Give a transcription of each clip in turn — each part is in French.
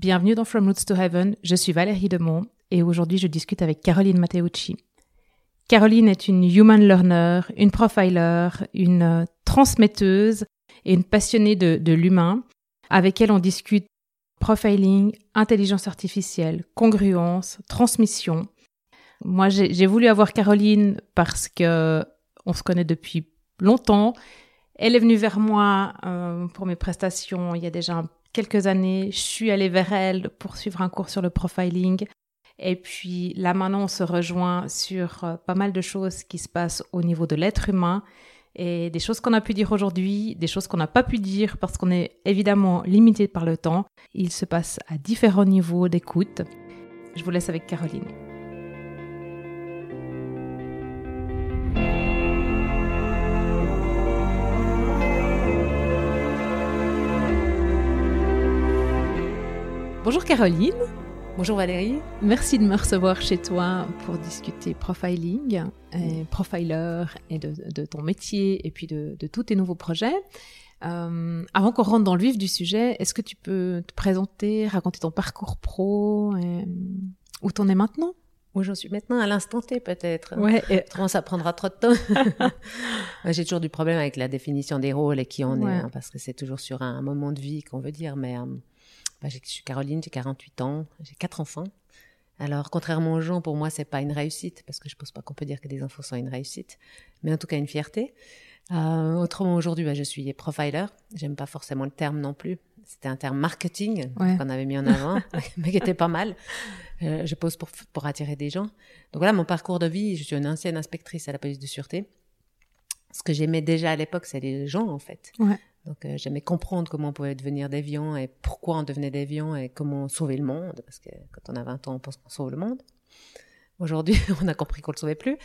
Bienvenue dans From Roots to Heaven, je suis Valérie Demont et aujourd'hui je discute avec Caroline Matteucci. Caroline est une human learner, une profiler, une transmetteuse et une passionnée de, l'humain. Avec elle on discute profiling, intelligence artificielle, congruence, transmission. Moi j'ai voulu avoir Caroline parce que on se connaît depuis longtemps. Elle est venue vers moi euh, pour mes prestations il y a déjà quelques années. Je suis allée vers elle pour suivre un cours sur le profiling. Et puis là maintenant, on se rejoint sur euh, pas mal de choses qui se passent au niveau de l'être humain et des choses qu'on a pu dire aujourd'hui, des choses qu'on n'a pas pu dire parce qu'on est évidemment limité par le temps. Il se passe à différents niveaux d'écoute. Je vous laisse avec Caroline. Bonjour Caroline. Bonjour Valérie. Merci de me recevoir chez toi pour discuter profiling, et profiler et de, ton métier et puis de, tous tes nouveaux projets. Euh, avant qu'on rentre dans le vif du sujet, est-ce que tu peux te présenter, raconter ton parcours pro et où t'en es maintenant? Où j'en suis maintenant, à l'instant T peut-être. Ouais. Et... ça prendra trop de temps. J'ai toujours du problème avec la définition des rôles et qui on est, hein, parce que c'est toujours sur un moment de vie qu'on veut dire, mais... Euh, bah, je suis Caroline, j'ai 48 ans, j'ai quatre enfants. Alors, contrairement aux gens, pour moi, c'est pas une réussite, parce que je pense pas qu'on peut dire que des enfants sont une réussite, mais en tout cas une fierté. Euh, autrement, aujourd'hui, bah, je suis profiler. J'aime pas forcément le terme non plus. C'était un terme marketing qu'on avait mis en avant, mais qui était pas mal. Euh, je pose pour, pour attirer des gens. Donc voilà, mon parcours de vie, je suis une ancienne inspectrice à la police de sûreté. Ce que j'aimais déjà à l'époque, c'est les gens, en fait. Ouais. Donc euh, j'aimais comprendre comment on pouvait devenir déviant et pourquoi on devenait déviant et comment sauver le monde, parce que quand on a 20 ans, on pense qu'on sauve le monde. Aujourd'hui, on a compris qu'on le sauvait plus.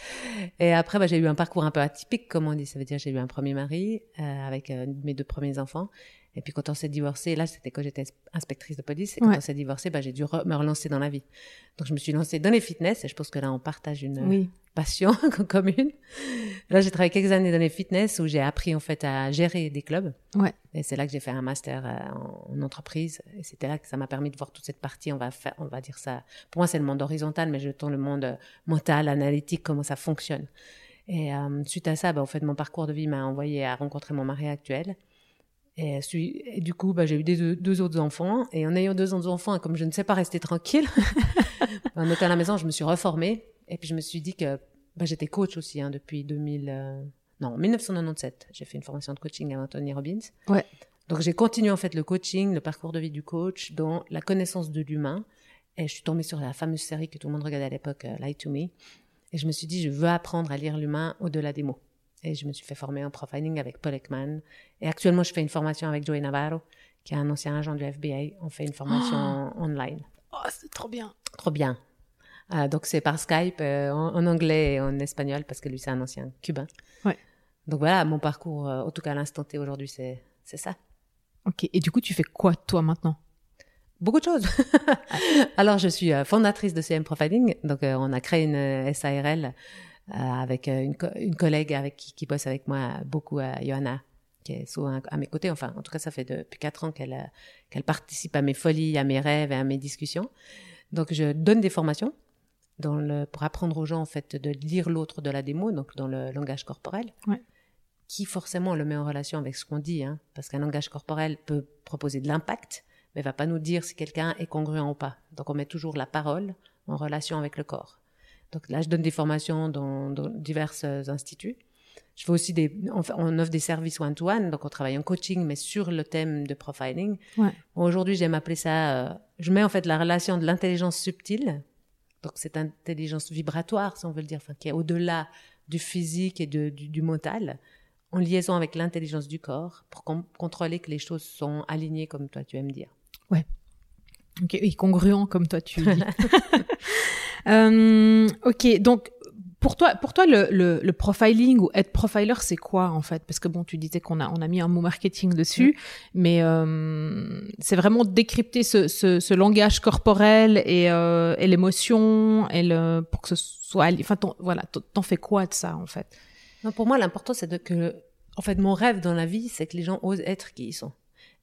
Et après, bah, j'ai eu un parcours un peu atypique, comme on dit. Ça veut dire j'ai eu un premier mari euh, avec euh, mes deux premiers enfants. Et puis quand on s'est divorcé, là c'était quand j'étais inspectrice de police, et quand on s'est divorcé, bah, j'ai dû me relancer dans la vie. Donc je me suis lancée dans les fitness, et je pense que là on partage une passion commune. Là j'ai travaillé quelques années dans les fitness où j'ai appris en fait à gérer des clubs. Ouais. Et c'est là que j'ai fait un master euh, en, entreprise, et c'était là que ça m'a permis de voir toute cette partie. On va faire, on va dire ça. Pour moi c'est le monde horizontal, mais je tourne le monde euh, mental, analytique, comment ça fonctionne. Et euh, suite à ça, bah, en fait mon parcours de vie m'a envoyé à rencontrer mon mari actuel. Et, et, du coup, bah, j'ai eu des, deux, autres enfants. Et en ayant deux autres enfants, comme je ne sais pas rester tranquille, en étant à la maison, je me suis reformée. Et puis je me suis dit que bah, j'étais coach aussi hein, depuis 2000, euh, non, 1997. J'ai fait une formation de coaching à Anthony Robbins. Ouais. Donc j'ai continué en fait le coaching, le parcours de vie du coach, dans la connaissance de l'humain. Et je suis tombée sur la fameuse série que tout le monde regardait à l'époque, euh, Lie to Me. Et je me suis dit, je veux apprendre à lire l'humain au-delà des mots. Et je me suis fait former en profiling avec Paul Ekman. Et actuellement, je fais une formation avec Joey Navarro, qui est un ancien agent du FBI. On fait une formation oh. online. Oh, c'est trop bien. Trop bien. Euh, donc, c'est par Skype, euh, en, anglais et en espagnol, parce que lui, c'est un ancien cubain. Ouais. Donc voilà, mon parcours, euh, en tout cas à l'instant T aujourd'hui, c'est, c'est ça. Ok. Et du coup, tu fais quoi, toi, maintenant? Beaucoup de choses. Alors, je suis fondatrice de CM Profiling. Donc, on a créé une SARL euh, avec euh, une, une, collègue avec qui, qui, bosse avec moi beaucoup, euh, Johanna, qui est souvent à mes côtés. Enfin, en tout cas, ça fait depuis quatre ans qu'elle qu'elle participe à mes folies, à mes rêves et à mes discussions. Donc, je donne des formations dans le, pour apprendre aux gens en fait de lire l'autre de la démo, donc dans le langage corporel, ouais. qui forcément le met en relation avec ce qu'on dit, hein, parce qu'un langage corporel peut proposer de l'impact, mais va pas nous dire si quelqu'un est congruent ou pas. Donc, on met toujours la parole en relation avec le corps. Donc là, je donne des formations dans, divers euh, instituts. Je fais aussi des, on, offre des services one-to-one, donc on travaille en coaching, mais sur le thème de profiling. Aujourd'hui, j'aime appeler ça, euh, je mets en fait la relation de l'intelligence subtile, donc cette intelligence vibratoire, si on veut le dire, enfin, qui est au-delà du physique et du, du, mental, en liaison avec l'intelligence du corps, pour contrôler que les choses sont alignées comme toi tu aimes dire. Ouais. Ok, et congruent comme toi tu dis. Euh, ok, donc pour toi, pour toi, le, le, le profiling ou être profiler, c'est quoi en fait? Parce que bon, tu disais qu'on a on a mis un mot marketing dessus, mm. mais euh, c'est vraiment décrypter ce, ce, ce langage corporel et, euh, et l'émotion et le pour que ce soit. Enfin, voilà, t'en fais quoi de ça en fait? Non, Pour moi, l'important c'est de que, en fait, mon rêve dans la vie, c'est que les gens osent être qui ils sont.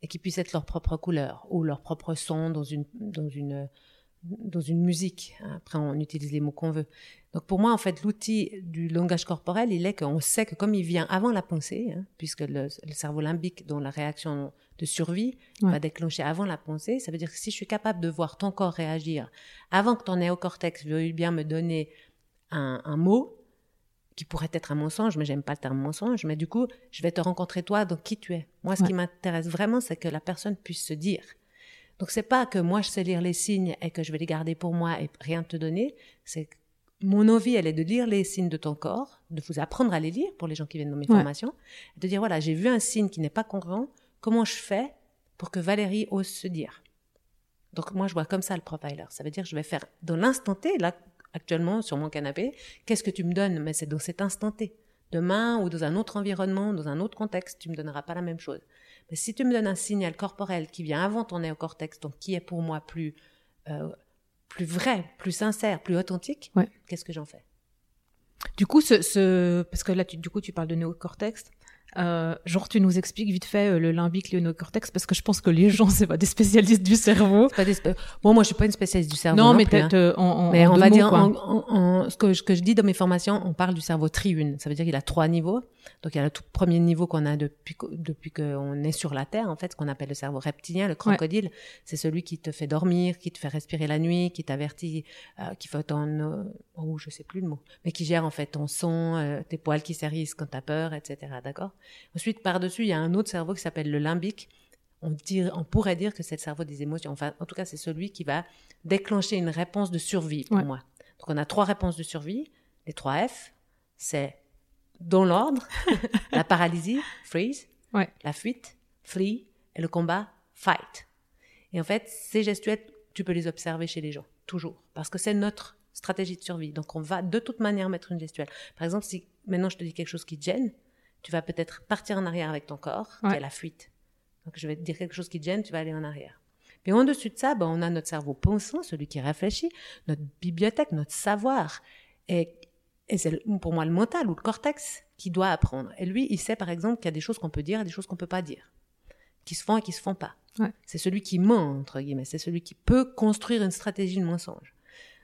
et qui puissent être leur propre couleur ou leur propre son dans une, dans une, dans une musique. Après, on utilise les mots qu'on veut. Donc pour moi, en fait, l'outil du langage corporel, il est qu'on sait que comme il vient avant la pensée, hein, puisque le, cerveau limbique, dont la réaction de survie va déclencher avant la pensée, ça veut dire que si je suis capable de voir ton corps réagir avant que ton néocortex veuille bien me donner un, un mot, qui pourrait être un mensonge, mais j'aime pas le terme mensonge, mais du coup, je vais te rencontrer toi, donc qui tu es. Moi, ce qui m'intéresse vraiment, c'est que la personne puisse se dire. Donc c'est pas que moi je sais lire les signes et que je vais les garder pour moi et rien te donner, c'est mon envie, elle est de lire les signes de ton corps, de vous apprendre à les lire pour les gens qui viennent dans mes formations, de dire voilà, j'ai vu un signe qui n'est pas congruent, comment je fais pour que Valérie ose se dire? Donc moi, je vois comme ça le profiler. Ça veut dire que je vais faire dans l'instant T, là, actuellement, sur mon canapé, qu'est-ce que tu me donnes? Mais c'est dans cet instant T. Demain ou dans un autre environnement, dans un autre contexte, tu me donneras pas la même chose. Mais si tu me donnes un signal corporel qui vient avant ton néocortex, donc qui est pour moi plus euh, plus vrai, plus sincère, plus authentique, qu'est-ce que j'en fais? Du coup, ce, parce que là, tu, du coup, tu parles de néocortex. Euh, genre, tu nous expliques vite fait euh, le limbique, le néocortex, parce que je pense que les gens, c'est pas des spécialistes du cerveau. Pas des bon, moi, je suis pas une spécialiste du cerveau. Non, mais peut-être hein. en, mais on va dire, en, ce, que, ce que je dis dans mes formations, on parle du cerveau triune. Ça veut dire qu'il a trois niveaux. Donc, il y a le tout premier niveau qu'on a depuis, depuis qu'on est sur la Terre, en fait, ce qu'on appelle le cerveau reptilien, le crocodile. C'est celui qui te fait dormir, qui te fait respirer la nuit, qui t'avertit, euh, qui fait ton, euh, oh, je sais plus le mot, mais qui gère, en fait, ton son, euh, tes poils qui s'érissent quand t'as peur, etc. D'accord? Ensuite, par-dessus, il y a un autre cerveau qui s'appelle le limbique. On, on pourrait dire que c'est le cerveau des émotions. Enfin, en tout cas, c'est celui qui va déclencher une réponse de survie pour moi. Donc, on a trois réponses de survie. Les trois F, c'est dans l'ordre, la paralysie, freeze, la fuite, flee, et le combat, fight. Et en fait, ces gestuels, tu peux les observer chez les gens, toujours, parce que c'est notre stratégie de survie. Donc, on va de toute manière mettre une gestuelle. Par exemple, si maintenant je te dis quelque chose qui te gêne, tu vas peut-être partir en arrière avec ton corps, qui est la fuite. Donc, je vais te dire quelque chose qui te gêne, tu vas aller en arrière. Mais en dessus de ça, ben, on a notre cerveau pensant, celui qui réfléchit, notre bibliothèque, notre savoir. Et et c'est pour moi le mental ou le cortex qui doit apprendre. Et lui, il sait par exemple qu'il y a des choses qu'on peut dire et des choses qu'on peut pas dire, qui se font et qui se font pas. C'est celui qui ment entre guillemets, c'est celui qui peut construire une stratégie de mensonge.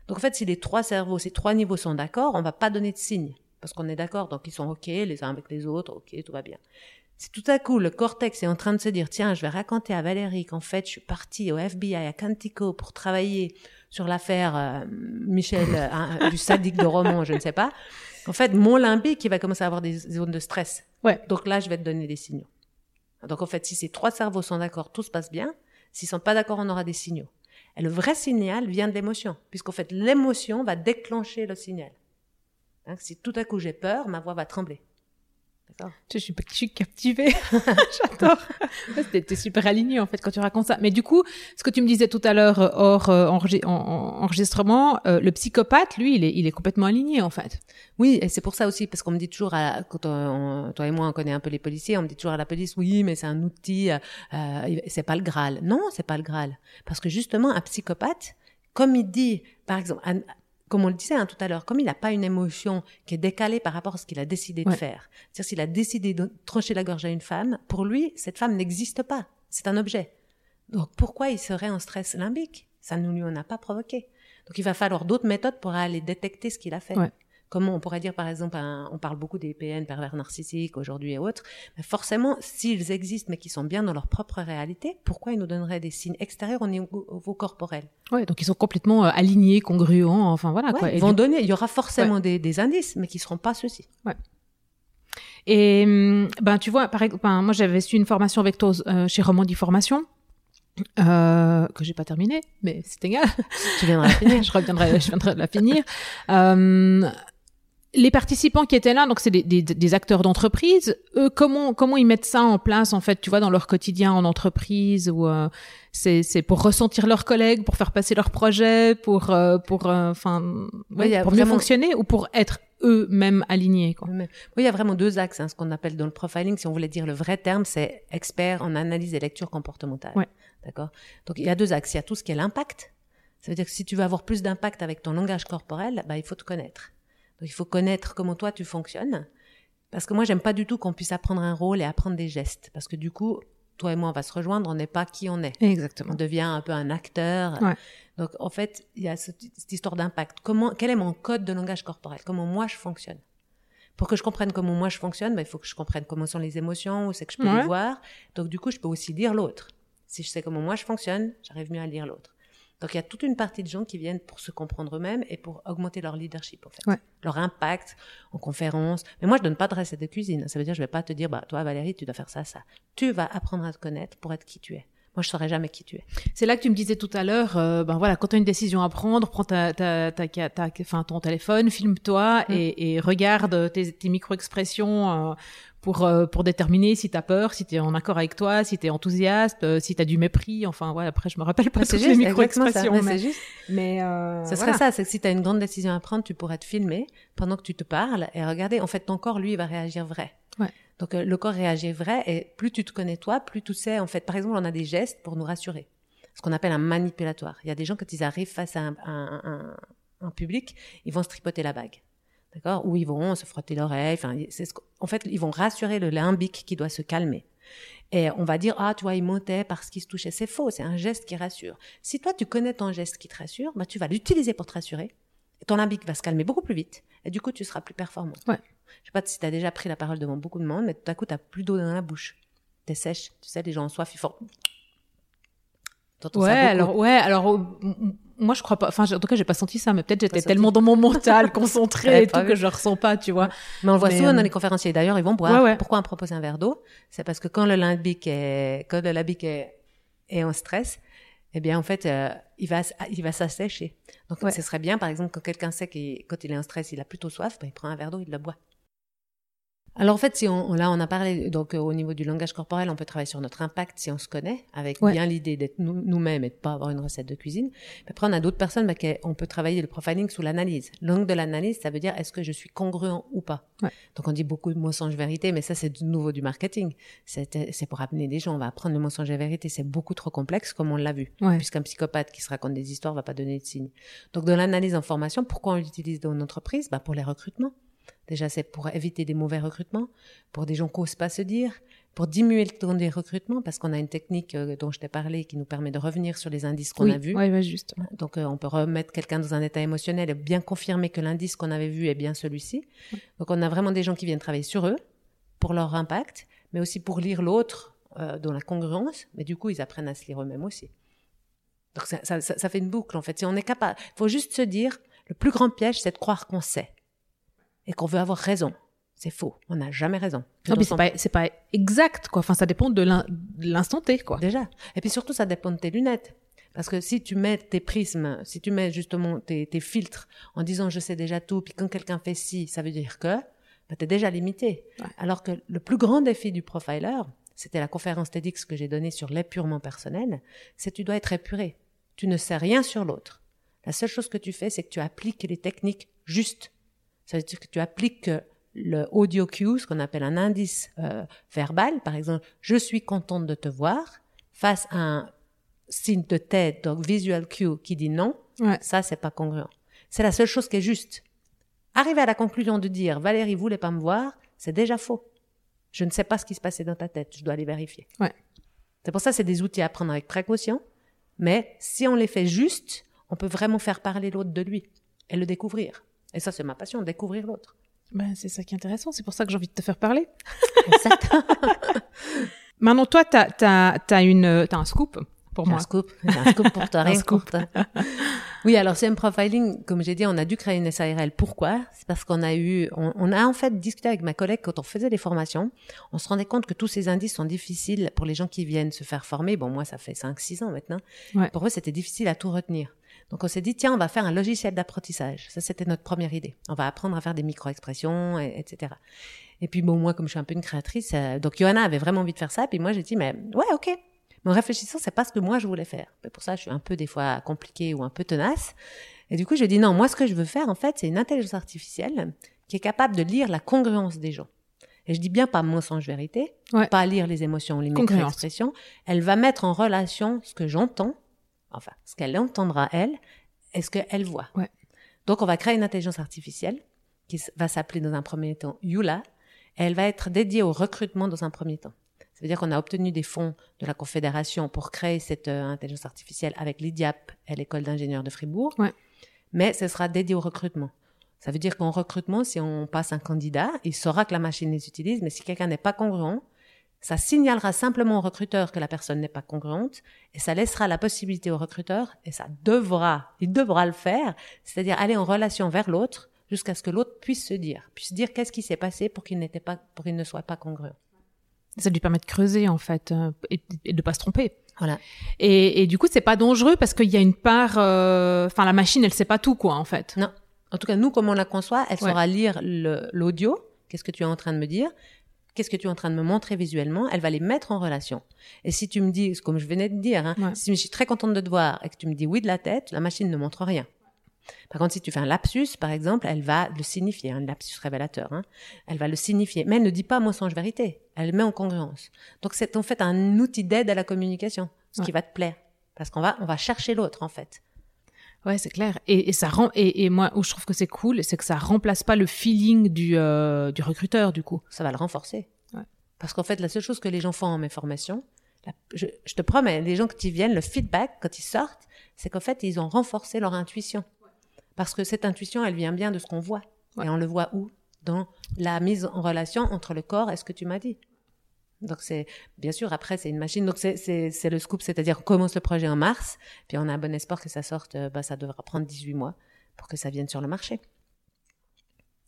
Donc en fait, si les trois cerveaux, ces trois niveaux sont d'accord, on va pas donner de signe parce qu'on est d'accord, donc ils sont ok les uns avec les autres, ok, tout va bien. Si tout à coup le cortex est en train de se dire tiens, je vais raconter à Valérie qu'en fait je suis partie au FBI à Quantico pour travailler sur l'affaire euh, Michel euh, du sadique de roman, je ne sais pas. En fait, mon limbique, il va commencer à avoir des zones de stress. Ouais. Donc là, je vais te donner des signaux. Donc en fait, si ces trois cerveaux sont d'accord, tout se passe bien. S'ils sont pas d'accord, on aura des signaux. Et le vrai signal vient de l'émotion, puisqu'en fait, l'émotion va déclencher le signal. Hein, si tout à coup j'ai peur, ma voix va trembler. Je suis, je suis captivée. J'adore. T'es super aligné en fait quand tu racontes ça. Mais du coup, ce que tu me disais tout à l'heure euh, hors euh, enregistrement, euh, le psychopathe, lui, il est, il est complètement aligné en fait. Oui, et c'est pour ça aussi parce qu'on me dit toujours, à, quand toi et moi on connaît un peu les policiers, on me dit toujours à la police, oui, mais c'est un outil, euh, c'est pas le Graal. Non, c'est pas le Graal, parce que justement un psychopathe, comme il dit, par exemple, comme on le disait hein, tout à l'heure, comme il n'a pas une émotion qui est décalée par rapport à ce qu'il a décidé de faire, c'est-à-dire s'il a décidé de trancher la gorge à une femme, pour lui, cette femme n'existe pas. C'est un objet. Donc pourquoi il serait en stress limbique? Ça ne lui en a pas provoqué. Donc il va falloir d'autres méthodes pour aller détecter ce qu'il a fait. Comment on pourrait dire, par exemple, on parle beaucoup des PN, pervers narcissiques aujourd'hui et autres, mais forcément, s'ils existent mais qui sont bien dans leur propre réalité, pourquoi ils nous donneraient des signes extérieurs au niveau corporel? Ouais, donc ils sont complètement euh, alignés, congruents, enfin voilà quoi. ils vont donner, il y aura forcément des, indices, mais qui seront pas ceux-ci. Ouais. Et hum, ben tu vois, par exemple, ben, moi j'avais su une formation avec toi euh, chez Romandie Formation. Euh, que j'ai pas terminé, mais c'est égal. Tu viendras la finir. je reviendrai, je viendrai la finir. Euh, les participants qui étaient là, donc c'est des, des, des, acteurs d'entreprise. Eux, comment comment ils mettent ça en place en fait, tu vois, dans leur quotidien en entreprise ou euh, c'est pour ressentir leurs collègues, pour faire passer leurs projets, pour euh, pour euh, ouais, pour mieux fonctionner ou pour être eux-mêmes alignés. Quoi. Oui, il y a vraiment deux axes. Hein, ce qu'on appelle dans le profiling, si on voulait dire le vrai terme, c'est expert en analyse et lecture comportementale. Ouais. D'accord? Donc il y a deux axes. Il y a tout ce qui est l'impact. Ça veut dire que si tu veux avoir plus d'impact avec ton langage corporel, bah, il faut te connaître. Donc il faut connaître comment toi tu fonctionnes. Parce que moi, j'aime pas du tout qu'on puisse apprendre un rôle et apprendre des gestes. Parce que du coup, toi et moi, on va se rejoindre, on n'est pas qui on est. Exactement. On devient un peu un acteur. Ouais. Donc, en fait, il y a cette, cette histoire d'impact. Comment, quel est mon code de langage corporel? Comment moi je fonctionne? Pour que je comprenne comment moi je fonctionne, ben, il faut que je comprenne comment sont les émotions, où c'est que je peux Ouais. les voir. Donc, du coup, je peux aussi lire l'autre. Si je sais comment moi je fonctionne, j'arrive mieux à lire l'autre. Donc, il y a toute une partie de gens qui viennent pour se comprendre eux-mêmes et pour augmenter leur leadership, en fait. Ouais. Leur impact en conférence. Mais moi, je donne pas de recette de cuisine. Ça veut dire, je vais pas te dire, bah, toi, Valérie, tu dois faire ça, ça. Tu vas apprendre à te connaître pour être qui tu es. Moi, je saurais jamais qui tu es. C'est là que tu me disais tout à l'heure, euh, ben voilà, quand tu as une décision à prendre, prends ta, ta, ta, ta- enfin, ton téléphone, filme-toi Mm. et, et regarde tes, tes micro-expressions euh, pour, euh, pour déterminer si tu as peur, si tu es en accord avec toi, si tu es enthousiaste, euh, si tu as du mépris. Enfin, ouais, après, je me rappelle pas toutes les juste, ça. micro-expressions. Mais Mais, juste. mais, euh, Ce serait voilà. ça, c'est que si tu as une grande décision à prendre, tu pourrais te filmer pendant que tu te parles et regarder. En fait, ton corps, lui, il va réagir vrai. Ouais. Donc, euh, le corps réagit vrai et plus tu te connais toi, plus tu sais. En fait, par exemple, on a des gestes pour nous rassurer. Ce qu'on appelle un manipulatoire. Il y a des gens, quand ils arrivent face à un, un- un- public, ils vont se tripoter la bague. D'accord? Ou ils vont se frotter l'oreille. Enfin, c'est ce en fait, ils vont rassurer le limbique qui doit se calmer. Et on va dire, ah, tu vois, il montait parce qu'il se touchait. C'est faux, c'est un geste qui rassure. Si toi, tu connais ton geste qui te rassure, bah, tu vas l'utiliser pour te rassurer. Ton limbique va se calmer beaucoup plus vite. Et du coup, tu seras plus performant. Ouais. Je sais pas si tu as déjà pris la parole devant beaucoup de monde, mais tout à coup, tu plus d'eau dans la bouche. T'es sèche. Tu sais, les gens ont soif, ils font... Ouais, alors, ouais, alors, euh, moi, je crois pas, enfin, en tout cas, j'ai pas senti ça, mais peut-être j'étais tellement dans mon mental, concentré et tout, que je ressens pas, tu vois. Mais on le voit souvent euh, dans les conférenciers. D'ailleurs, ils vont boire. Ouais, ouais. Pourquoi on propose un verre d'eau? C'est parce que quand le limbique est, quand le limbique est, est en stress, eh bien, en fait, euh, il va, il va s'assécher. Donc, Ouais. ce serait bien, par exemple, quand quelqu'un sait qu'il, quand il est en stress, il a plutôt soif, ben, il prend un verre d'eau, il le boit. Alors en fait, si on, là on a parlé donc euh, au niveau du langage corporel, on peut travailler sur notre impact si on se connaît, avec Ouais. bien l'idée d'être nous- nous-mêmes et de pas avoir une recette de cuisine. Après, on a d'autres personnes, bah, on peut travailler le profiling sous l'analyse. L'angle de l'analyse, ça veut dire est-ce que je suis congruent ou pas? Ouais. Donc on dit beaucoup de mensonges vérité, mais ça c'est de nouveau du marketing. C'est pour amener des gens. On va apprendre le mensonge et vérité, c'est beaucoup trop complexe comme on l'a vu. Ouais. Puisqu'un psychopathe qui se raconte des histoires va pas donner de signes. Donc de l'analyse en formation, pourquoi on l'utilise dans une entreprise? Bah, Pour les recrutements. Déjà, c'est pour éviter des mauvais recrutements, pour des gens qui n'osent pas se dire, pour diminuer le temps des recrutements, parce qu'on a une technique euh, dont je t'ai parlé qui nous permet de revenir sur les indices qu'on oui, a vus. Ouais, ouais, juste. Donc, euh, on peut remettre quelqu'un dans un état émotionnel et bien confirmer que l'indice qu'on avait vu est bien celui-ci. Donc, on a vraiment des gens qui viennent travailler sur eux, pour leur impact, mais aussi pour lire l'autre euh, dans la congruence. Mais du coup, ils apprennent à se lire eux-mêmes aussi. Donc, ça, ça- ça- ça fait une boucle, en fait. Si on est capable, il faut juste se dire, le plus grand piège, c'est de croire qu'on sait et qu'on veut avoir raison. C'est faux. On n'a jamais raison. Non, c'est pas, c'est pas exact, quoi. Enfin, ça dépend de l'instant T, quoi. Déjà. Et puis surtout, ça dépend de tes lunettes. Parce que si tu mets tes prismes, si tu mets justement tes, tes filtres en disant je sais déjà tout, puis quand quelqu'un fait ci, ça veut dire que, bah, t'es déjà limité. Ouais. Alors que le plus grand défi du profiler, c'était la conférence TEDx que j'ai donnée sur l'épurement personnel, c'est tu dois être épuré. Tu ne sais rien sur l'autre. La seule chose que tu fais, c'est que tu appliques les techniques justes. Ça veut dire que tu appliques euh, le audio cue, ce qu'on appelle un indice euh, verbal. Par exemple, je suis contente de te voir face à un signe de tête, donc visual cue qui dit non. Ouais. Ça, c'est pas congruent. C'est la seule chose qui est juste. Arriver à la conclusion de dire Valérie voulait pas me voir, c'est déjà faux. Je ne sais pas ce qui se passait dans ta tête. Je dois aller vérifier. Ouais. C'est pour ça c'est des outils à prendre avec précaution. Mais si on les fait juste, on peut vraiment faire parler l'autre de lui et le découvrir. Et ça, c'est ma passion, découvrir l'autre. Ben, c'est ça qui est intéressant. C'est pour ça que j'ai envie de te faire parler. Maintenant, toi, une, t'as un scoop pour moi. un scoop. Un scoop pour toi. Un scoop. pour toi. Oui, alors CM Profiling, comme j'ai dit, on a dû créer une SARL. Pourquoi? C'est parce qu'on a eu, on, on a en fait discuté avec ma collègue quand on faisait des formations. On se rendait compte que tous ces indices sont difficiles pour les gens qui viennent se faire former. Bon, moi, ça fait 5-6 ans maintenant. Ouais. Pour eux, c'était difficile à tout retenir. Donc, on s'est dit, tiens, on va faire un logiciel d'apprentissage. Ça, c'était notre première idée. On va apprendre à faire des micro-expressions, et- etc. Et puis, bon, moi, comme je suis un peu une créatrice, euh, donc Johanna avait vraiment envie de faire ça. Puis moi, j'ai dit, mais ouais, ok. Mais en réfléchissant, c'est pas ce que moi je voulais faire. Et pour ça, je suis un peu des fois compliquée ou un peu tenace. Et du coup, je dis non, moi, ce que je veux faire, en fait, c'est une intelligence artificielle qui est capable de lire la congruence des gens. Et je dis bien pas mensonge vérité, Ouais. pas lire les émotions, les micro-expressions. Elle va mettre en relation ce que j'entends, enfin, ce qu'elle entendra elle, et ce qu'elle voit. Ouais. Donc, on va créer une intelligence artificielle qui va s'appeler dans un premier temps Yula, et elle va être dédiée au recrutement dans un premier temps. Ça veut dire qu'on a obtenu des fonds de la Confédération pour créer cette euh, intelligence artificielle avec l'IDIAP et l'école d'ingénieurs de Fribourg. Ouais. Mais ce sera dédié au recrutement. Ça veut dire qu'en recrutement, si on passe un candidat, il saura que la machine les utilise, mais si quelqu'un n'est pas congruent, ça signalera simplement au recruteur que la personne n'est pas congruente et ça laissera la possibilité au recruteur, et ça devra, il devra le faire, c'est-à-dire aller en relation vers l'autre jusqu'à ce que l'autre puisse se dire, puisse dire qu'est-ce qui s'est passé pour qu'il n'était pas, pour qu'il ne soit pas congruent. Ça lui permet de creuser en fait euh, et, et de pas se tromper. Voilà. Et, et du coup, c'est pas dangereux parce qu'il y a une part. euh, Enfin, la machine, elle sait pas tout quoi en fait. Non. En tout cas, nous, comme on la conçoit, elle Ouais. saura lire l'audio. Qu'est-ce que tu es en train de me dire Qu'est-ce que tu es en train de me montrer visuellement Elle va les mettre en relation. Et si tu me dis, comme je venais de dire, hein, Ouais. si je suis très contente de te voir et que tu me dis oui de la tête, la machine ne montre rien. Par contre, si tu fais un lapsus, par exemple, elle va le signifier, un lapsus révélateur. Hein, elle va le signifier, mais elle ne dit pas mensonge-vérité. Elle le met en congruence. Donc, c'est en fait un outil d'aide à la communication, ce qui va te plaire. Parce qu'on va, on va chercher l'autre, en fait. Ouais, c'est clair. Et, et ça rend. Et, et moi, où je trouve que c'est cool, c'est que ça remplace pas le feeling du euh, du recruteur du coup. ça va le renforcer. Ouais. Parce qu'en fait, la seule chose que les gens font en mes formations, la- je, je te promets, les gens qui viennent, le feedback, quand ils sortent, c'est qu'en fait, ils ont renforcé leur intuition. Parce que cette intuition, elle vient bien de ce qu'on voit. Ouais. Et on le voit où? Dans la mise en relation entre le corps et ce que tu m'as dit. Donc c'est bien sûr après c'est une machine donc c'est le scoop c'est-à-dire on commence le projet en mars puis on a un bon espoir que ça sorte euh, bah ça devra prendre 18 mois pour que ça vienne sur le marché.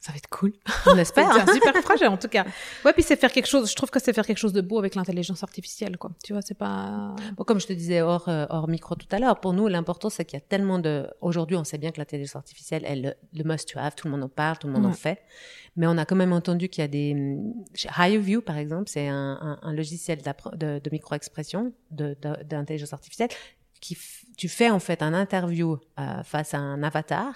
Ça va être cool. On espère. C'est super projet en tout cas. Ouais, puis c'est faire quelque chose. Je trouve que c'est faire quelque chose de beau avec l'intelligence artificielle, quoi. Tu vois, c'est pas. Bon, comme je te disais hors, euh, hors micro tout à l'heure, pour nous, l'important, c'est qu'il y a tellement de... Aujourd'hui, on sait bien que l'intelligence artificielle est le, le must-to-have, tout le monde en parle, tout le monde en fait. Mais on a quand même entendu qu'il y a des... HireView, par exemple, c'est un, un, un logiciel de, de micro-expression d'intelligence artificielle qui f- tu fais en fait un interview euh, face à un avatar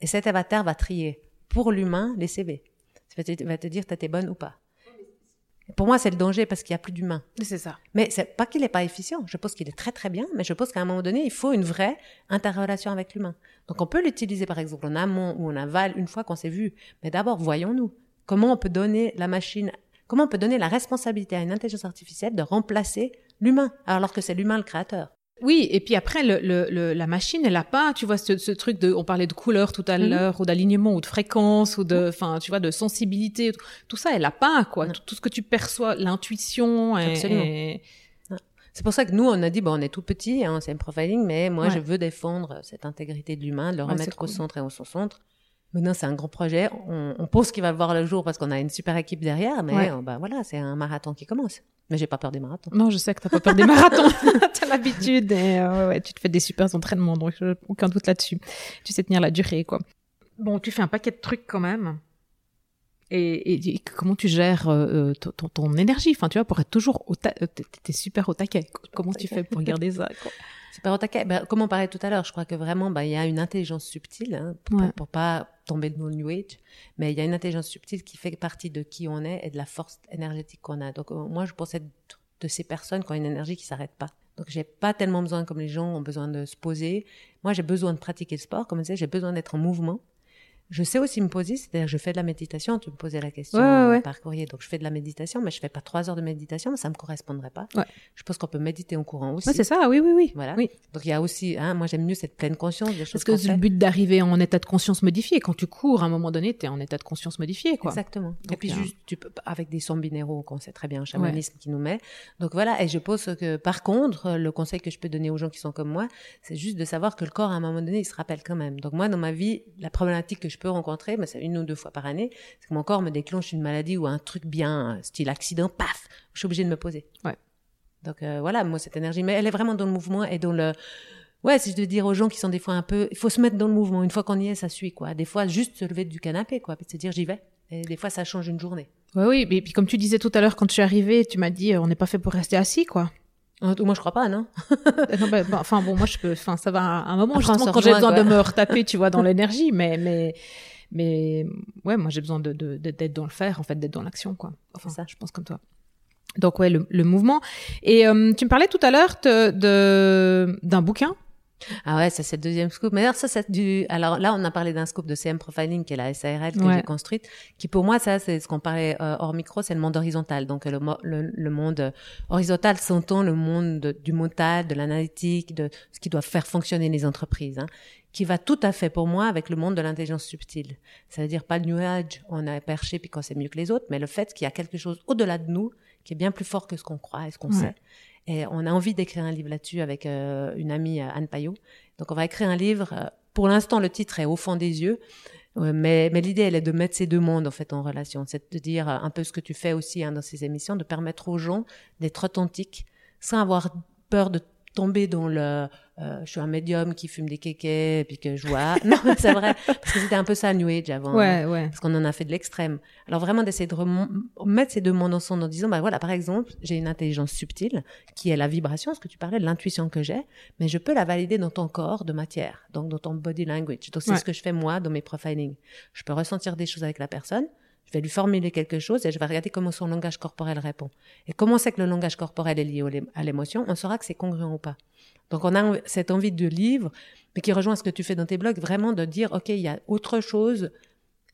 et cet avatar va trier pour l'humain les CV. Ça va te, va te dire t'as été bonne ou pas. Pour moi, c'est le danger parce qu'il n'y a plus d'humain. C'est ça. Mais c'est pas qu'il n'est pas efficient. Je pense qu'il est très très bien, mais je pense qu'à un moment donné, il faut une vraie interrelation avec l'humain. Donc on peut l'utiliser par exemple en amont ou en aval une fois qu'on s'est vu. Mais d'abord, voyons-nous comment on peut donner la machine, comment on peut donner la responsabilité à une intelligence artificielle de remplacer l'humain, alors que c'est l'humain le créateur? Oui, et puis après, le, le, le- la machine, elle a pas, tu vois, ce, ce truc de, on parlait de couleur tout à Mhm. l'heure, ou d'alignement, ou de fréquence, ou de, enfin, tu vois, de sensibilité, tout, tout ça, elle a pas, quoi. Tout, tout ce que tu perçois, l'intuition, et, Absolument. et- C'est pour ça que nous, on a dit, bon, on est tout petit, hein, c'est un profiling, mais moi, Ouais. je veux défendre cette intégrité de l'humain, de le remettre cool. au centre et au son centre. Maintenant, c'est un grand projet. On, on pense qu'il va voir le jour parce qu'on a une super équipe derrière, mais Ouais. euh, bah, voilà, c'est un marathon qui commence. Mais j'ai pas peur des marathons. Non, je sais que t'as pas peur des marathons. t'as l'habitude et euh, ouais, tu te fais des super entraînements, donc euh, aucun doute là-dessus. Tu sais tenir la durée, quoi. Bon, tu fais un paquet de trucs quand même. Et, et- et comment tu gères euh, ton, ton- ton énergie? Enfin, tu vois, pour être toujours au ta- euh, t'es- t'es super au taquet. Comment tu fais pour garder ça quoi? Super au taquet. Ben, comme on parlait tout à l'heure, je crois que vraiment, ben, il y a une intelligence subtile, hein, pour, Ouais. pour pas tomber dans le New Age, mais il y a une intelligence subtile qui fait partie de qui on est et de la force énergétique qu'on a. Donc, euh, moi, je pense être de ces personnes qui ont une énergie qui s'arrête pas. Donc, j'ai pas tellement besoin, comme les gens ont besoin de se poser. Moi, j'ai besoin de pratiquer le sport. Comme je disais, j'ai besoin d'être en mouvement. Je sais aussi me poser, c'est-à-dire je fais de la méditation. Tu me posais la question Ouais, ouais, ouais. par courrier, donc je fais de la méditation, mais je fais pas trois heures de méditation, ça me correspondrait pas. Je pense qu'on peut méditer en courant aussi. C'est ça, oui, oui, oui. Voilà. Oui. Donc il y a aussi, hein, moi j'aime mieux cette pleine conscience des choses Parce que c'est le but d'arriver en état de conscience modifié. Quand tu cours, à un moment donné, tu es en état de conscience modifié, quoi. Exactement. Et puis juste, tu peux, avec des sons binéraux qu'on sait très bien, un chamanisme qui nous met. Donc voilà, et je pense que par contre, le conseil que je peux donner aux gens qui sont comme moi, c'est juste de savoir que le corps à un moment donné, il se rappelle quand même. Donc moi, dans ma vie, la problématique que je peux rencontrer, mais c'est une ou deux fois par année, c'est que mon corps me déclenche une maladie ou un truc bien, euh, style accident, paf, je suis obligée de me poser. Ouais. Donc euh, voilà, moi cette énergie, mais elle est vraiment dans le mouvement et dans le Ouais, si je veux dire aux gens qui sont des fois un peu, il faut se mettre dans le mouvement. Une fois qu'on y est, ça suit quoi. Des fois, juste se lever du canapé quoi, puis se dire j'y vais. Et des fois, ça change une journée. Ouais, oui, et puis comme tu disais tout à l'heure, quand je suis arrivée, tu m'as dit, euh, on n'est pas fait pour rester assis, quoi. Moi, je crois pas, non Euh, non, bah, bah, enfin bon, moi je peux, enfin ça va à un moment Après, justement quand j'ai besoin de me retaper, tu vois, dans l'énergie, mais mais mais ouais, moi j'ai besoin de d'être dans le faire, en fait, d'être dans l'action, quoi. Enfin, ça. je pense comme toi. Donc ouais, le, le mouvement. Et euh, tu me parlais tout à l'heure de- d'un bouquin. Ah ouais, ça c'est le deuxième scoop. Mais alors ça, c'est du. Alors là, on a parlé d'un scoop de CM Profiling qui est la SARL que j'ai construite, qui pour moi, ça, c'est ce qu'on parlait euh, hors micro, c'est le monde horizontal. Donc le, le, le monde horizontal, s'entend le monde du montage, de l'analytique, de ce qui doit faire fonctionner les entreprises. Hein, qui va tout à fait pour moi avec le monde de l'intelligence subtile. Ça veut dire pas le New Age, on a perché puis qu'on sait mieux que les autres, mais le fait qu'il y a quelque chose au-delà de nous qui est bien plus fort que ce qu'on croit et ce qu'on sait. Et on a envie d'écrire un livre là-dessus avec euh, une amie, euh, Anne Payot. Donc on va écrire un livre. Euh, pour l'instant, le titre est Au fond des yeux. Mais, mais l'idée, elle est de mettre ces deux mondes en fait en relation. C'est de dire un peu ce que tu fais aussi hein, dans ces émissions, de permettre aux gens d'être authentiques sans avoir peur de tomber dans le euh, je suis un médium qui fume des kékés et puis que je vois. Non c'est vrai parce que c'était un peu ça New Age avant ouais, ouais. parce qu'on en a fait de l'extrême. Alors vraiment d'essayer de mettre ces deux mondes ensemble en disant bah voilà par exemple j'ai une intelligence subtile qui est la vibration ce que tu parlais de l'intuition que j'ai mais je peux la valider dans ton corps de matière donc dans ton body language. Donc c'est ce que je fais moi dans mes profiling. Je peux ressentir des choses avec la personne je vais lui formuler quelque chose et je vais regarder comment son langage corporel répond. Et comment c'est que le langage corporel est lié à l'émotion On saura que c'est congruent ou pas. Donc on a cette envie de livre, mais qui rejoint ce que tu fais dans tes blogs, vraiment de dire, OK, il y a autre chose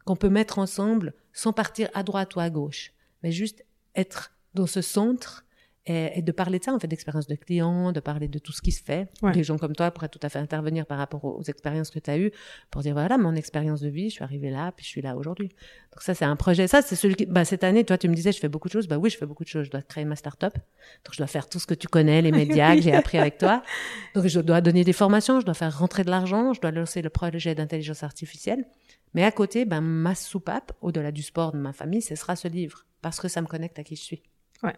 qu'on peut mettre ensemble sans partir à droite ou à gauche, mais juste être dans ce centre et, de parler de ça, en fait, d'expérience de client, de parler de tout ce qui se fait. Des gens comme toi pourraient tout à fait intervenir par rapport aux, expériences que tu as eues pour dire, voilà, mon expérience de vie, je suis arrivée là, puis je suis là aujourd'hui. Donc ça, c'est un projet. Ça, c'est celui qui, bah, cette année, toi, tu me disais, je fais beaucoup de choses. Bah oui, je fais beaucoup de choses. Je dois créer ma start-up. Donc je dois faire tout ce que tu connais, les médias que j'ai appris avec toi. Donc je dois donner des formations, je dois faire rentrer de l'argent, je dois lancer le projet d'intelligence artificielle. Mais à côté, ben, ma soupape, au-delà du sport de ma famille, ce sera ce livre. Parce que ça me connecte à qui je suis. Ouais.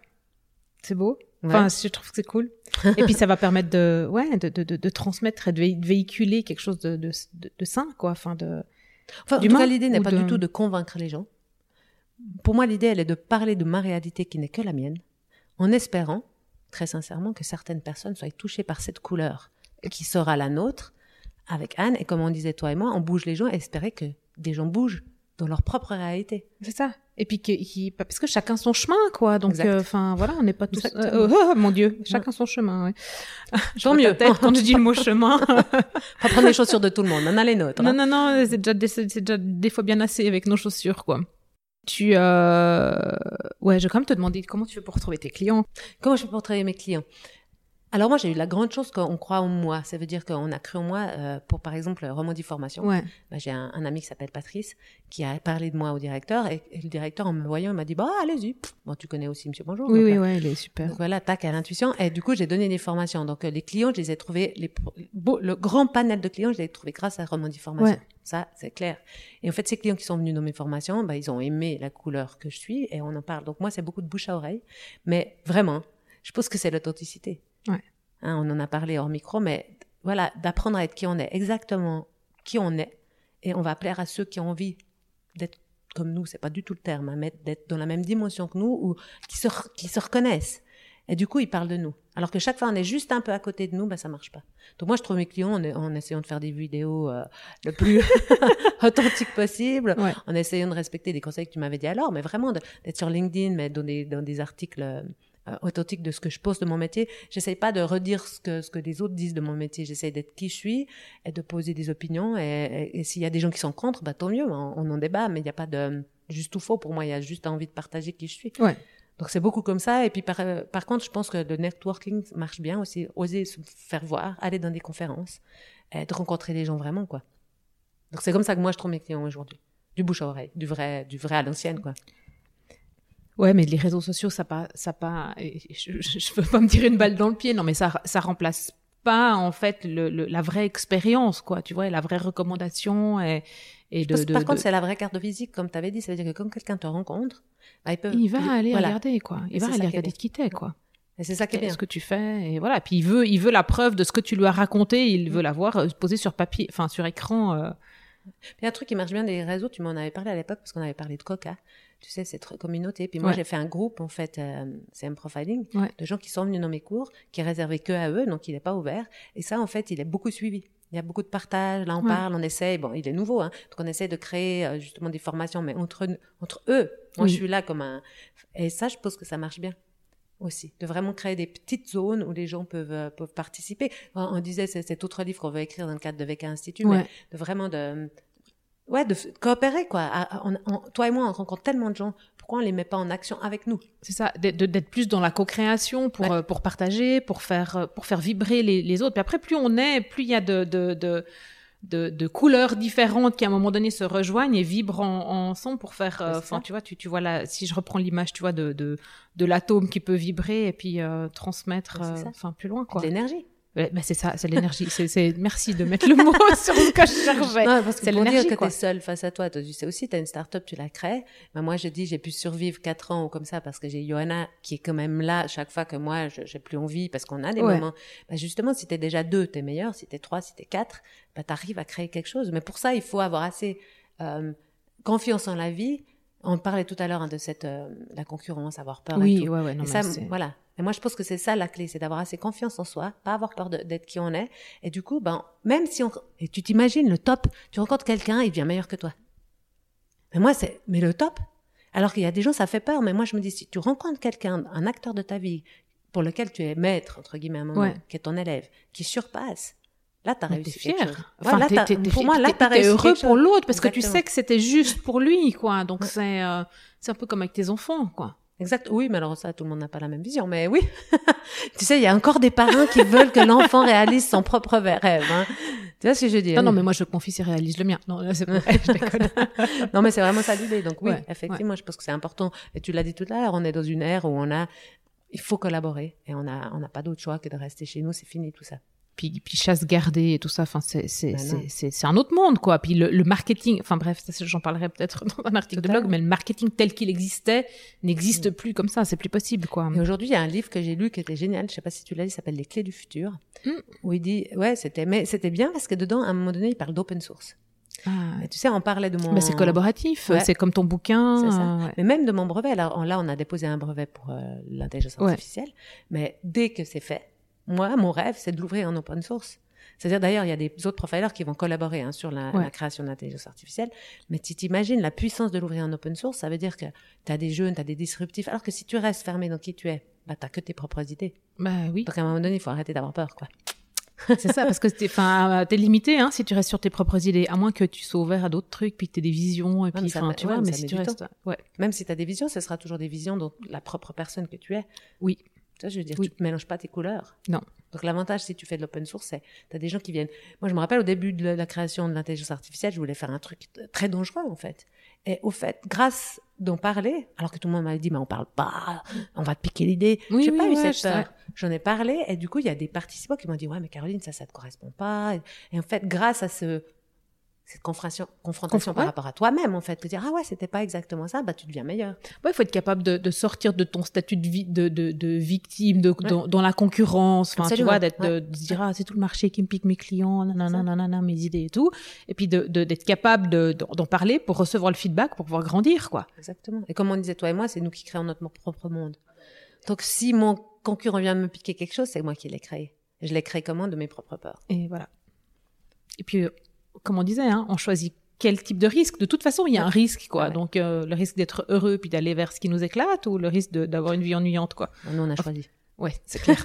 C'est beau. Enfin, je trouve que c'est cool. et puis ça va permettre de, ouais, de, de, de, transmettre et de véhiculer quelque chose de, de, de sain, quoi. Enfin, de. Enfin, en tout cas, l'idée n'est pas du tout de convaincre les gens. Pour moi, l'idée, elle est de parler de ma réalité qui n'est que la mienne, en espérant, très sincèrement, que certaines personnes soient touchées par cette couleur qui sera la nôtre avec Anne. Et comme on disait toi et moi, on bouge les gens et espérer que des gens bougent dans leur propre réalité. C'est ça. Et puis qui, parce que chacun son chemin, quoi. Donc, euh, enfin, voilà, on n'est pas tous. Euh, oh, oh, mon Dieu, chacun son chemin. Ouais. Tant mieux. Peut-être quand tu dis le mot chemin. pas prendre les chaussures de tout le monde, on a les nôtres. Non, hein. non, non, c'est déjà, c'est déjà des fois bien assez avec nos chaussures, quoi. Tu, euh... ouais, je vais quand même te demander comment tu fais pour retrouver tes clients. Comment je fais pour retrouver mes clients? Alors moi, j'ai eu la grande chance qu'on croit en moi. Ça veut dire qu'on a cru en moi euh, pour, par exemple, Romandie Formation. Ouais. Bah, j'ai un, un, ami qui s'appelle Patrice qui a parlé de moi au directeur et, le directeur, en me voyant, m'a dit, bah, allez-y. Bon, tu connais aussi Monsieur Bonjour. Oui, oui, ouais, il est super. Donc voilà, tac, à l'intuition. Et du coup, j'ai donné des formations. Donc euh, les clients, je les ai trouvés, les, le grand panel de clients, je les ai trouvés grâce à Romandie Formation. Ça, c'est clair. Et en fait, ces clients qui sont venus dans mes formations, bah, ils ont aimé la couleur que je suis et on en parle. Donc moi, c'est beaucoup de bouche à oreille. Mais vraiment, je pense que c'est l'authenticité. Ouais. Hein, on en a parlé hors micro, mais voilà, d'apprendre à être qui on est, exactement qui on est, et on va plaire à ceux qui ont envie d'être comme nous, c'est pas du tout le terme, hein, mais d'être dans la même dimension que nous ou qui se, qui se reconnaissent. Et du coup, ils parlent de nous. Alors que chaque fois, on est juste un peu à côté de nous, ben ça marche pas. Donc moi, je trouve mes clients en, essayant de faire des vidéos euh, le plus authentique possible, en essayant de respecter des conseils que tu m'avais dit alors, mais vraiment d'être sur LinkedIn, mais dans des, dans des articles euh, euh, authentique de ce que je pose de mon métier. J'essaye pas de redire ce que, ce que les autres disent de mon métier. J'essaye d'être qui je suis et de poser des opinions. Et, s'il y a des gens qui sont contre, bah, tant mieux, on, en débat, mais il n'y a pas de juste ou faux. Pour moi, il y a juste envie de partager qui je suis. Ouais. Donc c'est beaucoup comme ça. Et puis par, par contre, je pense que le networking marche bien aussi. Oser se faire voir, aller dans des conférences, et de rencontrer des gens vraiment, quoi. Donc c'est comme ça que moi je trouve mes clients aujourd'hui. Du bouche à oreille, du vrai, du vrai à l'ancienne, quoi. Ouais, mais les réseaux sociaux, ça pas, ça pas. Je, je, veux pas me tirer une balle dans le pied, non, mais ça, ça remplace pas en fait le, la vraie expérience, quoi. Tu vois, la vraie recommandation et, et de, Par contre, c'est la vraie carte de visite, comme tu avais dit. C'est-à-dire que quand quelqu'un te rencontre, bah, il, peut, il va aller regarder, quoi. Il va aller regarder qui t'es, quoi. Et c'est ça qui est bien. Ce que tu fais, et voilà. Puis il veut, il veut la preuve de ce que tu lui as raconté. Il veut la voir euh, posée sur papier, enfin sur écran. Euh. Puis un truc qui marche bien des réseaux, tu m'en avais parlé à l'époque parce qu'on avait parlé de Coca tu sais, cette communauté. Puis moi, j'ai fait un groupe, en fait, euh, c'est un profiling, de gens qui sont venus dans mes cours, qui est réservé que à eux, donc il n'est pas ouvert. Et ça, en fait, il est beaucoup suivi. Il y a beaucoup de partage, là on parle, on essaie, bon, il est nouveau, hein, donc on essaie de créer euh, justement des formations, mais entre, entre eux, moi je suis là comme un... Et ça, je pense que ça marche bien. aussi, de vraiment créer des petites zones où les gens peuvent, euh, peuvent participer. On, on disait, c'est cet autre livre qu'on veut écrire dans le cadre de VK Institut, Ouais. mais de vraiment de, ouais, de coopérer, quoi. À- à- on- on- toi et moi, on rencontre tellement de gens. Pourquoi on les met pas en action avec nous? C'est ça, d'être plus dans la co-création pour, Ouais. euh, pour partager, pour faire, euh, pour faire vibrer les, les autres. Puis après, plus on est, plus il y a de, de, de, de, de couleurs différentes qui à un moment donné se rejoignent et vibrent en- ensemble pour faire. euh, Enfin, tu vois, tu, tu vois là, si je reprends l'image, tu vois, de, de, de l'atome qui peut vibrer et puis euh, transmettre, euh, enfin, plus loin, quoi. L'énergie. Ouais, bah, c'est ça, c'est l'énergie. c'est, c'est, merci de mettre le mot sur ce que je cherchais. Non, parce que c'est pour dire l'énergie, que tu es seul face à toi, tu sais aussi, tu as une start-up, tu la crées. Mais moi, je dis, j'ai pu survivre quatre ans ou comme ça parce que j'ai Johanna qui est quand même là chaque fois que moi, j'ai plus envie parce qu'on a des Ouais. moments. Bah, justement, si tu es déjà deux, tu es meilleur. Si tu es trois, si tu es quatre, bah, tu arrives à créer quelque chose. Mais pour ça, il faut avoir assez euh, confiance en la vie. On parlait tout à l'heure hein, de cette euh, la concurrence, avoir peur. et Oui, tout. ouais, ouais, non, et mais ça, voilà. Et moi, je pense que c'est ça la clé, c'est d'avoir assez confiance en soi, pas avoir peur d'être qui on est. Et du coup, ben, même si on, et tu t'imagines le top, tu rencontres quelqu'un, il devient meilleur que toi. Mais moi, c'est, mais le top. Alors qu'il y a des gens, ça fait peur. Mais moi, je me dis, si tu rencontres quelqu'un, un acteur de ta vie, pour lequel tu es maître, entre guillemets, à un moment, Ouais. qui est ton élève, qui surpasse, là, t'as réussi quelque fier. chose. Enfin, Ouais, là, pour moi, là, t'es- t'as réussi heureux pour l'autre parce que tu sais que c'était juste pour lui, quoi. Donc Ouais. c'est, euh, c'est un peu comme avec tes enfants, quoi. Exact. Oui, mais alors ça, tout le monde n'a pas la même vision. Mais oui, tu sais, il y a encore des parents qui veulent que l'enfant réalise son propre rêve. Hein. Tu vois ce que je veux dire? Non, non, mais moi je confie et réalise le mien. Non, c'est. Non, mais c'est vraiment ça l'idée. Donc oui, Ouais, effectivement, je pense que c'est important. Et tu l'as dit tout à l'heure, on est dans une ère où on a, il faut collaborer et on a, on n'a pas d'autre choix que de rester chez nous. C'est fini tout ça. Puis, puis chasse gardée et tout ça, enfin c'est c'est Bah c'est c'est c'est un autre monde quoi. Puis le, le marketing, enfin bref, j'en parlerai peut-être dans un article de blog, mais le marketing tel qu'il existait n'existe plus comme ça, c'est plus possible quoi. Et aujourd'hui, il y a un livre que j'ai lu qui était génial. Je sais pas si tu l'as lu, il s'appelle Les clés du futur. Mm. Où il dit, ouais, c'était, mais c'était bien parce que dedans, à un moment donné, il parle d'open source. Ah, tu sais, on parlait de mon. bah, c'est collaboratif, Ouais. c'est comme ton bouquin. C'est ça. euh, ouais. Mais même de mon brevet, alors on- là, on a déposé un brevet pour euh, l'intelligence Ouais. artificielle, mais dès que c'est fait, moi, mon rêve, c'est de l'ouvrir en open source. C'est-à-dire, d'ailleurs, il y a des autres profilers qui vont collaborer hein, sur la, Ouais. la création de l'intelligence artificielle, mais tu t'imagines la puissance de l'ouvrir en open source, ça veut dire que tu as des jeunes, tu as des disruptifs, alors que si tu restes fermé dans qui tu es, bah, tu que tes propres idées. Bah oui, Donc à un moment donné, il faut arrêter d'avoir peur. Quoi. c'est ça, parce que t'es, enfin, t'es limité hein, si tu restes sur tes propres idées, à moins que tu sois ouvert à d'autres trucs, puis que t'aies des visions, et puis, ça tu ouais, vois, mais si tu restes, ouais, Même si tu as des visions, ce sera toujours des visions dont la propre personne que tu es. oui, Je veux dire, Oui. tu ne mélanges pas tes couleurs. Non. Donc l'avantage, si tu fais de l'open source, c'est tu as des gens qui viennent. Moi, je me rappelle au début de la- création de l'intelligence artificielle, je voulais faire un truc très dangereux, en fait. Et au fait, grâce d'en parler, alors que tout le monde m'avait dit, mais on parle pas, on va te piquer l'idée. Oui, J'ai oui, pas eu ouais, cette peur. J'en ai parlé, et du coup, il y a des participants qui m'ont dit, ouais, mais Caroline, ça, ça te correspond pas. Et, et en fait, grâce à ce, cette confrontation, confrontation Conf- par ouais. rapport à toi-même, en fait, te dire, ah ouais, c'était pas exactement ça, bah, tu deviens meilleur. Ouais, il faut être capable de, de sortir de ton statut de, vi- de, de, de victime, de, dans, dans la concurrence, enfin, tu vois, d'être, de, ouais. de se dire, ah, c'est tout le marché qui me pique mes clients, nanana, nanana, mes idées et tout. Et puis de, de- d'être capable de, d'en parler pour recevoir le feedback, pour pouvoir grandir, quoi. Exactement. Et comme on disait, toi et moi, c'est nous qui créons notre propre monde. Donc, si mon concurrent vient me piquer quelque chose, c'est moi qui l'ai créé. Je l'ai créé comment De mes propres peurs. Et voilà. Et puis, euh, comme on disait, hein, on choisit quel type de risque. De toute façon, il y a un risque, quoi. Ouais, ouais. Donc, euh, le risque d'être heureux puis d'aller vers ce qui nous éclate ou le risque d'avoir une vie ennuyante, quoi. Nous, on a choisi. Ouais, c'est clair.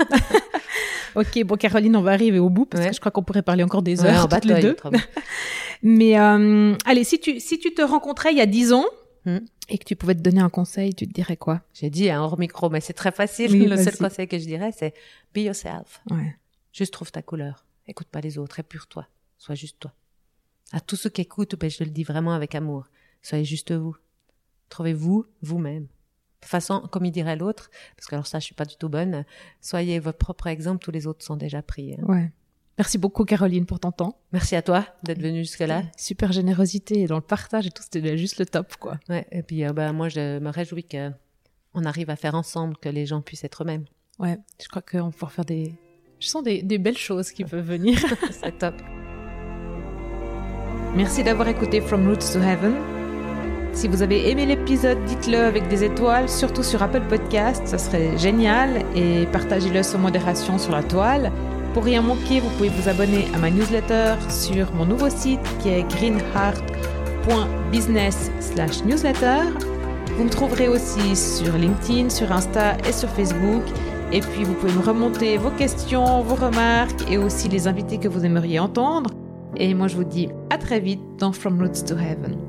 ok, bon, Caroline, on va arriver au bout parce Ouais. que je crois qu'on pourrait parler encore des Ouais, heures en toutes les deux. Mais euh, allez, si tu, si tu te rencontrais il y a 10 ans Hmm. et que tu pouvais te donner un conseil, tu te dirais quoi? J'ai dit hein, hors micro, mais c'est très facile. Oui, le seul conseil que je dirais, c'est be yourself. Ouais. Juste trouve ta couleur. Écoute pas les autres. Épure-toi. Sois juste toi. À tous ceux qui écoutent, ben, je le dis vraiment avec amour. Soyez juste vous. Trouvez-vous vous-même. De toute façon, comme il dirait l'autre, parce que alors ça, je suis pas du tout bonne, soyez votre propre exemple, tous les autres sont déjà pris. hein. Ouais. Merci beaucoup, Caroline, pour ton temps. Merci à toi d'être venue jusque-là. Super générosité dans le partage et tout, c'était juste le top, quoi. Ouais, et puis, euh, ben, moi, je me réjouis que on arrive à faire ensemble que les gens puissent être eux-mêmes. Ouais, je crois qu'on va pouvoir faire des. Je sens des, des belles choses qui peuvent venir. C'est top. Merci d'avoir écouté From Roots to Heaven. Si vous avez aimé l'épisode, dites-le avec des étoiles, surtout sur Apple Podcast, ça serait génial, et partagez-le sans modération sur la toile. Pour rien manquer, vous pouvez vous abonner à ma newsletter sur mon nouveau site qui est greenheart.business/newsletter. Vous me trouverez aussi sur LinkedIn, sur Insta et sur Facebook. Et puis vous pouvez me remonter vos questions, vos remarques et aussi les invités que vous aimeriez entendre. Et moi, je vous dis à très vite dans From Roots to Heaven.